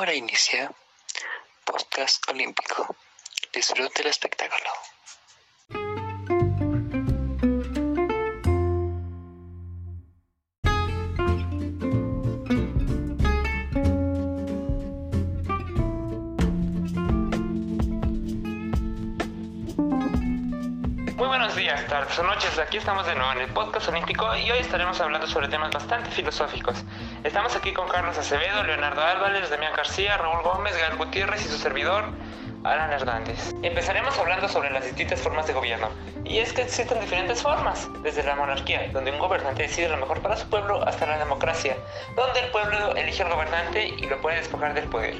Ahora inicia Podcast Olímpico. Disfrute el espectáculo. Muy buenos días, tardes o noches. Aquí estamos de nuevo en el podcast olímpico y hoy estaremos hablando sobre temas bastante filosóficos. Estamos aquí con Carlos Acevedo, Leonardo Álvarez, Damián García, Raúl Gómez, Gael Gutiérrez y su servidor, Alan Hernández. Empezaremos hablando sobre las distintas formas de gobierno. Y es que existen diferentes formas, desde la monarquía, donde un gobernante decide lo mejor para su pueblo, hasta la democracia, donde el pueblo elige al gobernante y lo puede despojar del poder.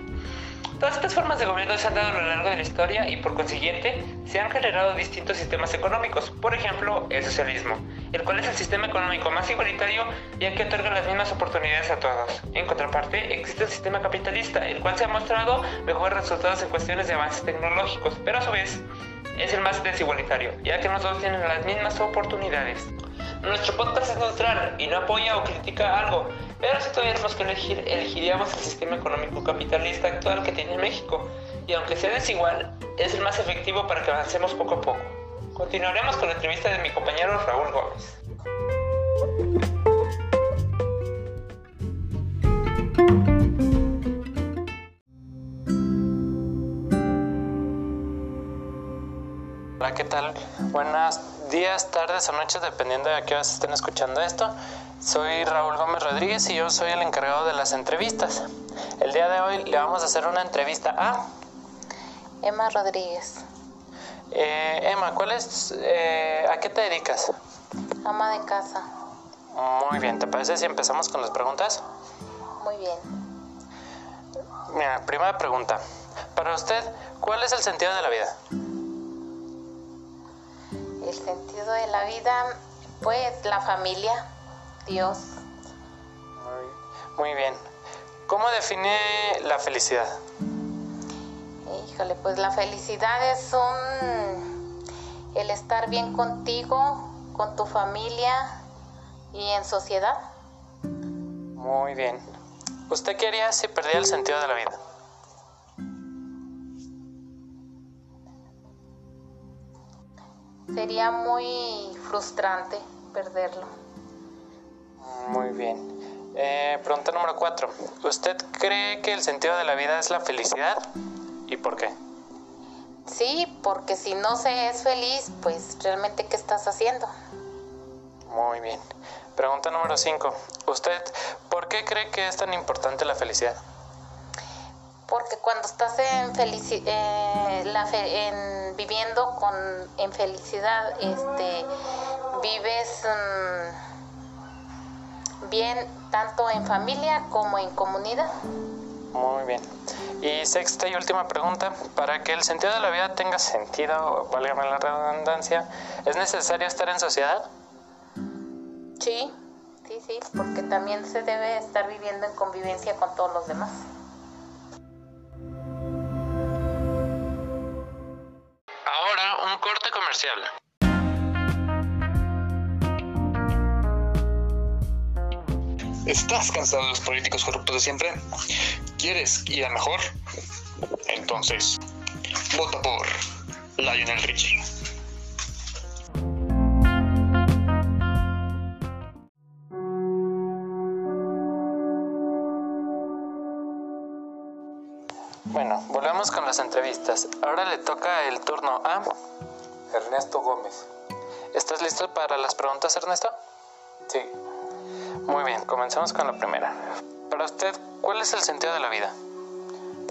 Todas estas formas de gobierno se han dado a lo largo de la historia y por consiguiente se han generado distintos sistemas económicos. Por ejemplo, el socialismo, el cual es el sistema económico más igualitario ya que otorga las mismas oportunidades a todos. En contraparte, existe el sistema capitalista, el cual se ha mostrado mejores resultados en cuestiones de avances tecnológicos, pero a su vez es el más desigualitario, ya que no todos tienen las mismas oportunidades. Nuestro podcast es neutral y no apoya o critica algo, pero si tuviéramos que elegir, elegiríamos el sistema económico capitalista actual que tiene México, y aunque sea desigual, es el más efectivo para que avancemos poco a poco. Continuaremos con la entrevista de mi compañero Raúl Gómez. Hola, ¿qué tal? Buenos días, tardes o noches, dependiendo de a qué horas estén escuchando esto. Soy Raúl Gómez Rodríguez y yo soy el encargado de las entrevistas. El día de hoy le vamos a hacer una entrevista a... Emma Rodríguez, Eh, Emma, ¿cuál es, eh, ¿a qué te dedicas? ama de casa. Muy bien, ¿te parece si empezamos con las preguntas? Muy bien. Mira, primera pregunta. Para usted, ¿cuál es el sentido de la vida? El sentido de la vida, pues la familia, Dios. Muy bien. ¿Cómo define la felicidad? Híjole, pues la felicidad es un el estar bien contigo, con tu familia y en sociedad. Muy bien. ¿Usted qué haría si perdía el sentido de la vida? Sería muy frustrante perderlo. Muy bien. Eh, pregunta número cuatro. ¿Usted cree que el sentido de la vida es la felicidad? ¿Y por qué? Sí, porque si no se es feliz, pues realmente ¿qué estás haciendo? Muy bien. Pregunta número 5. ¿Usted por qué cree que es tan importante la felicidad? Porque cuando estás en felici eh, la fe- en viviendo con en felicidad, este vives mm, bien tanto en familia como en comunidad. Muy bien. Y sexta y última pregunta. Para que el sentido de la vida tenga sentido, válgame la redundancia, ¿es necesario estar en sociedad? Sí, sí, sí, porque también se debe estar viviendo en convivencia con todos los demás. Ahora un corte comercial. ¿Estás cansado de los políticos corruptos de siempre? ¿Quieres ir a mejor? Entonces, vota por Lionel Richie. Bueno, volvemos con las entrevistas. Ahora le toca el turno a... Ernesto Gómez. ¿Estás listo para las preguntas, Ernesto? Sí. Muy bien, comencemos con la primera. Para usted, ¿cuál es el sentido de la vida?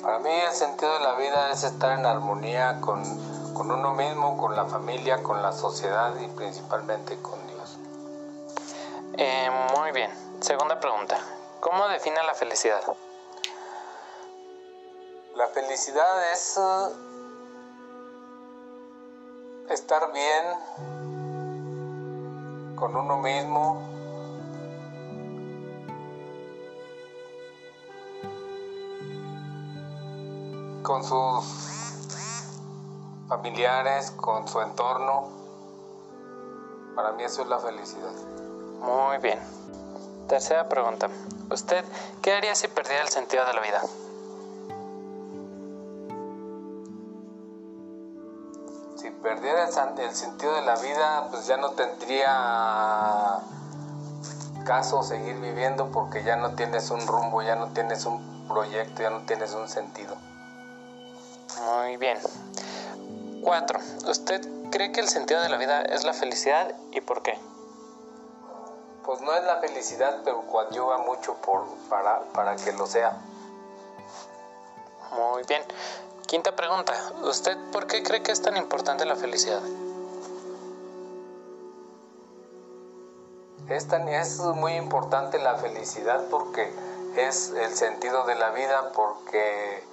Para mí el sentido de la vida es estar en armonía con, con uno mismo, con la familia, con la sociedad y principalmente con Dios. Eh, muy bien. Segunda pregunta. ¿Cómo define la felicidad? La felicidad es eh, estar bien con uno mismo, con sus familiares, con su entorno. Para mí eso es la felicidad. Muy bien. Tercera pregunta. ¿Usted qué haría si perdiera el sentido de la vida? Si perdiera el, el sentido de la vida, pues ya no tendría caso seguir viviendo porque ya no tienes un rumbo, ya no tienes un proyecto, ya no tienes un sentido. Muy bien. Cuatro. ¿Usted cree que el sentido de la vida es la felicidad y por qué? Pues no es la felicidad, pero coadyuva mucho por, para, para que lo sea. Muy bien. Quinta pregunta. ¿Usted por qué cree que es tan importante la felicidad? Es, tan, es muy importante la felicidad porque es el sentido de la vida, porque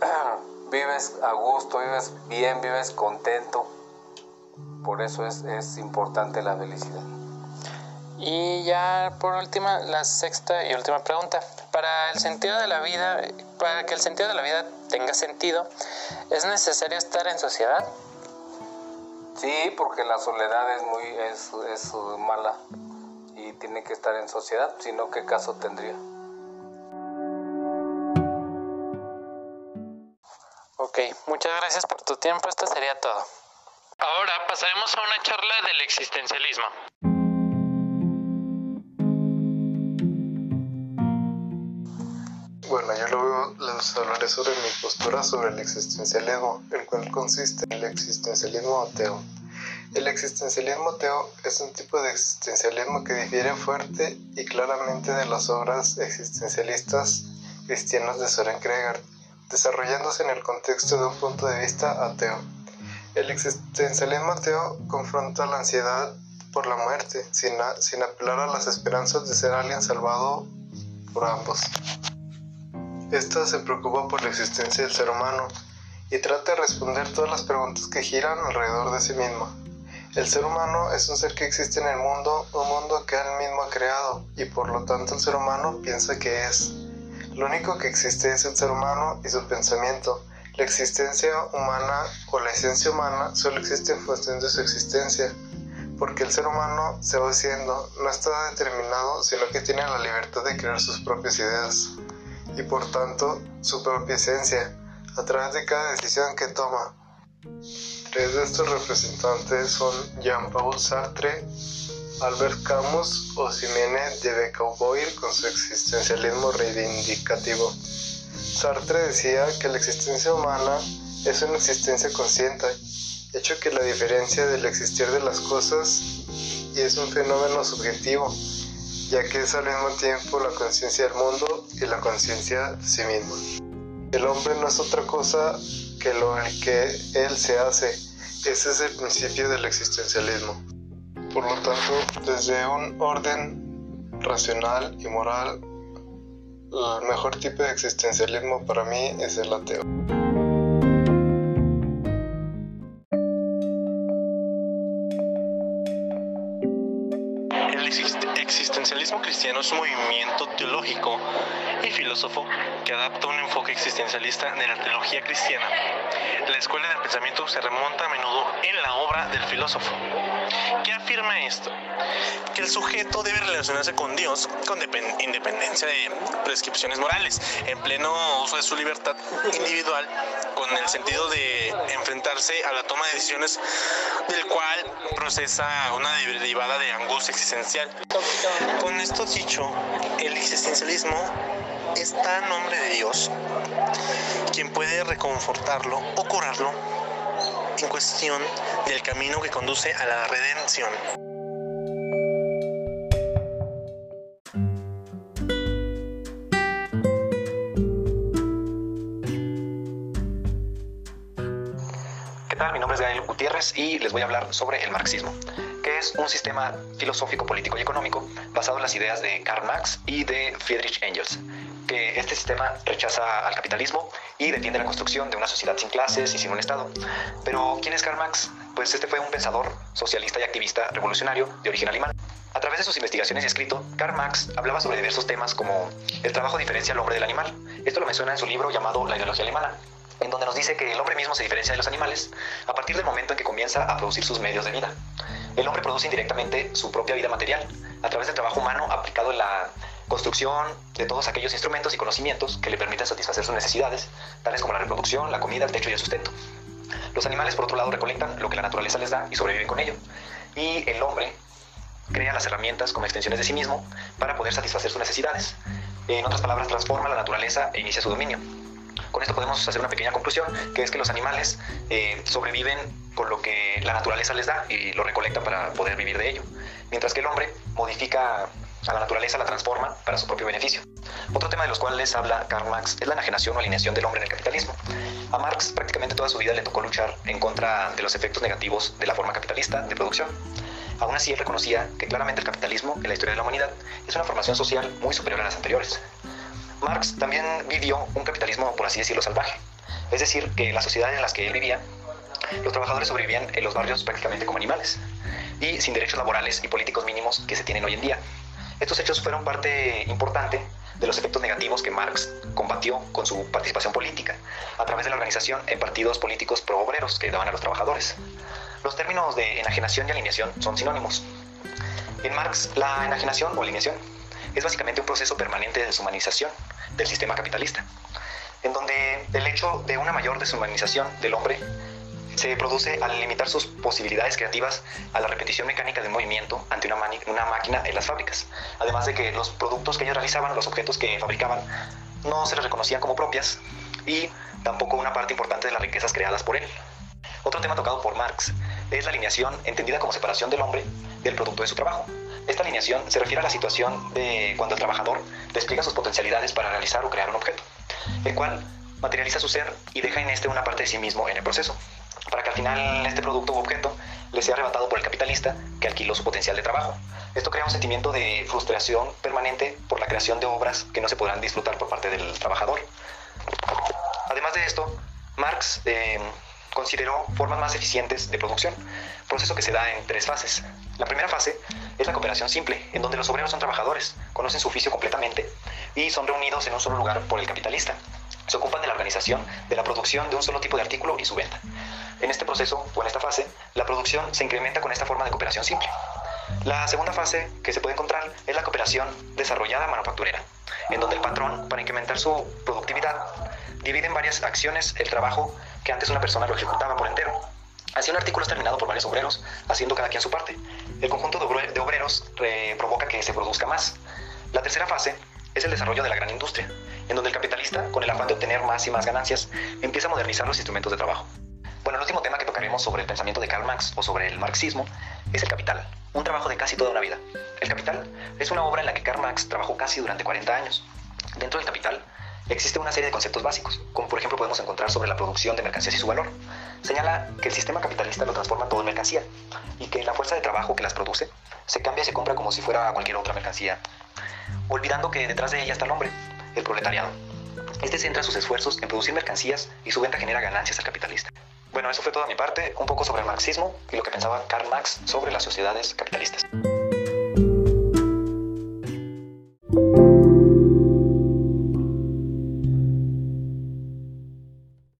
vives a gusto, vives bien, vives contento. Por eso es, es importante la felicidad. Y ya por última, la sexta y última pregunta. Para el sentido de la vida, para que el sentido de la vida tenga sentido, ¿es necesario estar en sociedad? Sí, porque la soledad es muy es, es mala y tiene que estar en sociedad, si no, ¿qué caso tendría? Ok, muchas gracias por tu tiempo, esto sería todo. Ahora pasaremos a una charla del existencialismo. Bueno, yo luego les hablaré sobre mi postura sobre el existencialismo, el cual consiste en el existencialismo ateo. El existencialismo ateo es un tipo de existencialismo que difiere fuerte y claramente de las obras existencialistas cristianas de Soren Kierkegaard, desarrollándose en el contexto de un punto de vista ateo. El existencialismo ateo confronta la ansiedad por la muerte, sin, apelar a las esperanzas de ser alguien salvado por ambos. Esta se preocupa por la existencia del ser humano y trata de responder todas las preguntas que giran alrededor de sí mismo. El ser humano es un ser que existe en el mundo, un mundo que él mismo ha creado y por lo tanto el ser humano piensa que es. Lo único que existe es el ser humano y su pensamiento. La existencia humana o la esencia humana solo existe en función de su existencia, porque el ser humano se va haciendo, no está determinado, sino que tiene la libertad de crear sus propias ideas y por tanto su propia esencia a través de cada decisión que toma. Tres de estos representantes son Jean-Paul Sartre, Albert Camus o Simone de Beauvoir con su existencialismo reivindicativo. Sartre decía que la existencia humana es una existencia consciente, hecho que la diferencia del existir de las cosas y es un fenómeno subjetivo, ya que es al mismo tiempo la conciencia del mundo y la conciencia de sí mismo. El hombre no es otra cosa que lo que él se hace. Ese es el principio del existencialismo. Por lo tanto, desde un orden racional y moral, el mejor tipo de existencialismo para mí es el ateo. Existencialismo cristiano es un movimiento teológico y filósofo que adapta un enfoque existencialista de la teología cristiana. La escuela del pensamiento se remonta a menudo en la obra del filósofo. ¿Qué afirma esto? Que el sujeto debe relacionarse con Dios con independencia de prescripciones morales, en pleno uso de su libertad individual, con el sentido de enfrentarse a la toma de decisiones del cual procesa una derivada de angustia existencial. Con esto dicho, el existencialismo está a nombre de Dios, quien puede reconfortarlo o curarlo en cuestión del camino que conduce a la redención. ¿Qué tal? Mi nombre es Gael Gutiérrez y les voy a hablar sobre el marxismo es un sistema filosófico, político y económico basado en las ideas de Karl Marx y de Friedrich Engels, que este sistema rechaza al capitalismo y defiende la construcción de una sociedad sin clases y sin un Estado. Pero, ¿quién es Karl Marx? Pues este fue un pensador socialista y activista revolucionario de origen alemán. A través de sus investigaciones y escrito, Karl Marx hablaba sobre diversos temas como el trabajo diferencia al hombre del animal. Esto lo menciona en su libro llamado La ideología alemana, en donde nos dice que el hombre mismo se diferencia de los animales a partir del momento en que comienza a producir sus medios de vida el hombre produce indirectamente su propia vida material a través del trabajo humano aplicado en la construcción de todos aquellos instrumentos y conocimientos que le permitan satisfacer sus necesidades, tales como la reproducción, la comida, el techo y el sustento. Los animales, por otro lado, recolectan lo que la naturaleza les da y sobreviven con ello. Y el hombre crea las herramientas como extensiones de sí mismo para poder satisfacer sus necesidades. En otras palabras, transforma la naturaleza e inicia su dominio. Con esto podemos hacer una pequeña conclusión, que es que los animales eh, sobreviven con lo que la naturaleza les da y lo recolectan para poder vivir de ello, mientras que el hombre modifica a la naturaleza, la transforma para su propio beneficio. Otro tema de los cuales habla Karl Marx es la enajenación o alineación del hombre en el capitalismo. A Marx prácticamente toda su vida le tocó luchar en contra de los efectos negativos de la forma capitalista de producción. Aún así, él reconocía que claramente el capitalismo en la historia de la humanidad es una formación social muy superior a las anteriores. Marx también vivió un capitalismo, por así decirlo, salvaje. Es decir, que en las sociedades en las que él vivía, los trabajadores sobrevivían en los barrios prácticamente como animales y sin derechos laborales y políticos mínimos que se tienen hoy en día. Estos hechos fueron parte importante de los efectos negativos que Marx combatió con su participación política a través de la organización en partidos políticos pro-obreros que daban a los trabajadores. Los términos de enajenación y alineación son sinónimos. En Marx, la enajenación o alineación es básicamente un proceso permanente de deshumanización del sistema capitalista, en donde el hecho de una mayor deshumanización del hombre se produce al limitar sus posibilidades creativas a la repetición mecánica de un movimiento ante una, una, máquina en las fábricas. Además de que los productos que ellos realizaban, los objetos que fabricaban, no se les reconocían como propias y tampoco una parte importante de las riquezas creadas por él. Otro tema tocado por Marx es la alineación entendida como separación del hombre del producto de su trabajo. Esta alineación se refiere a la situación de cuando el trabajador despliega sus potencialidades para realizar o crear un objeto, el cual materializa su ser y deja en este una parte de sí mismo en el proceso, para que al final este producto u objeto le sea arrebatado por el capitalista que alquiló su potencial de trabajo. Esto crea un sentimiento de frustración permanente por la creación de obras que no se podrán disfrutar por parte del trabajador. Además de esto, Marx eh, consideró formas más eficientes de producción, proceso que se da en tres fases. La primera fase es la cooperación simple, en donde los obreros son trabajadores, conocen su oficio completamente y son reunidos en un solo lugar por el capitalista. Se ocupan de la organización de la producción de un solo tipo de artículo y su venta. En este proceso o en esta fase, la producción se incrementa con esta forma de cooperación simple. La segunda fase que se puede encontrar es la cooperación desarrollada manufacturera, en donde el patrón, para incrementar su productividad, divide en varias acciones el trabajo que antes una persona lo ejecutaba por entero. Así un artículo es terminado por varios obreros, haciendo cada quien su parte. El conjunto de obreros provoca que se produzca más. La tercera fase es el desarrollo de la gran industria, en donde el capitalista, con el afán de obtener más y más ganancias, empieza a modernizar los instrumentos de trabajo. Bueno, el último tema que tocaremos sobre el pensamiento de Karl Marx o sobre el marxismo es el capital, un trabajo de casi toda una vida. El capital es una obra en la que Karl Marx trabajó casi durante 40 años. Dentro del capital Existe una serie de conceptos básicos, como por ejemplo podemos encontrar sobre la producción de mercancías y su valor. Señala que el sistema capitalista lo transforma todo en mercancía y que la fuerza de trabajo que las produce se cambia y se compra como si fuera cualquier otra mercancía, olvidando que detrás de ella está el hombre, el proletariado. Este centra sus esfuerzos en producir mercancías y su venta genera ganancias al capitalista. Bueno, eso fue toda mi parte, un poco sobre el marxismo y lo que pensaba Karl Marx sobre las sociedades capitalistas.